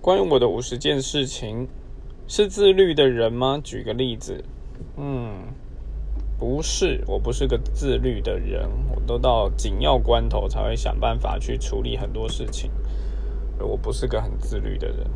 关于我的五十件事情是自律的人吗？举个例子。嗯不是我不是个自律的人我都到紧要关头才会想办法去处理很多事情。我不是个很自律的人。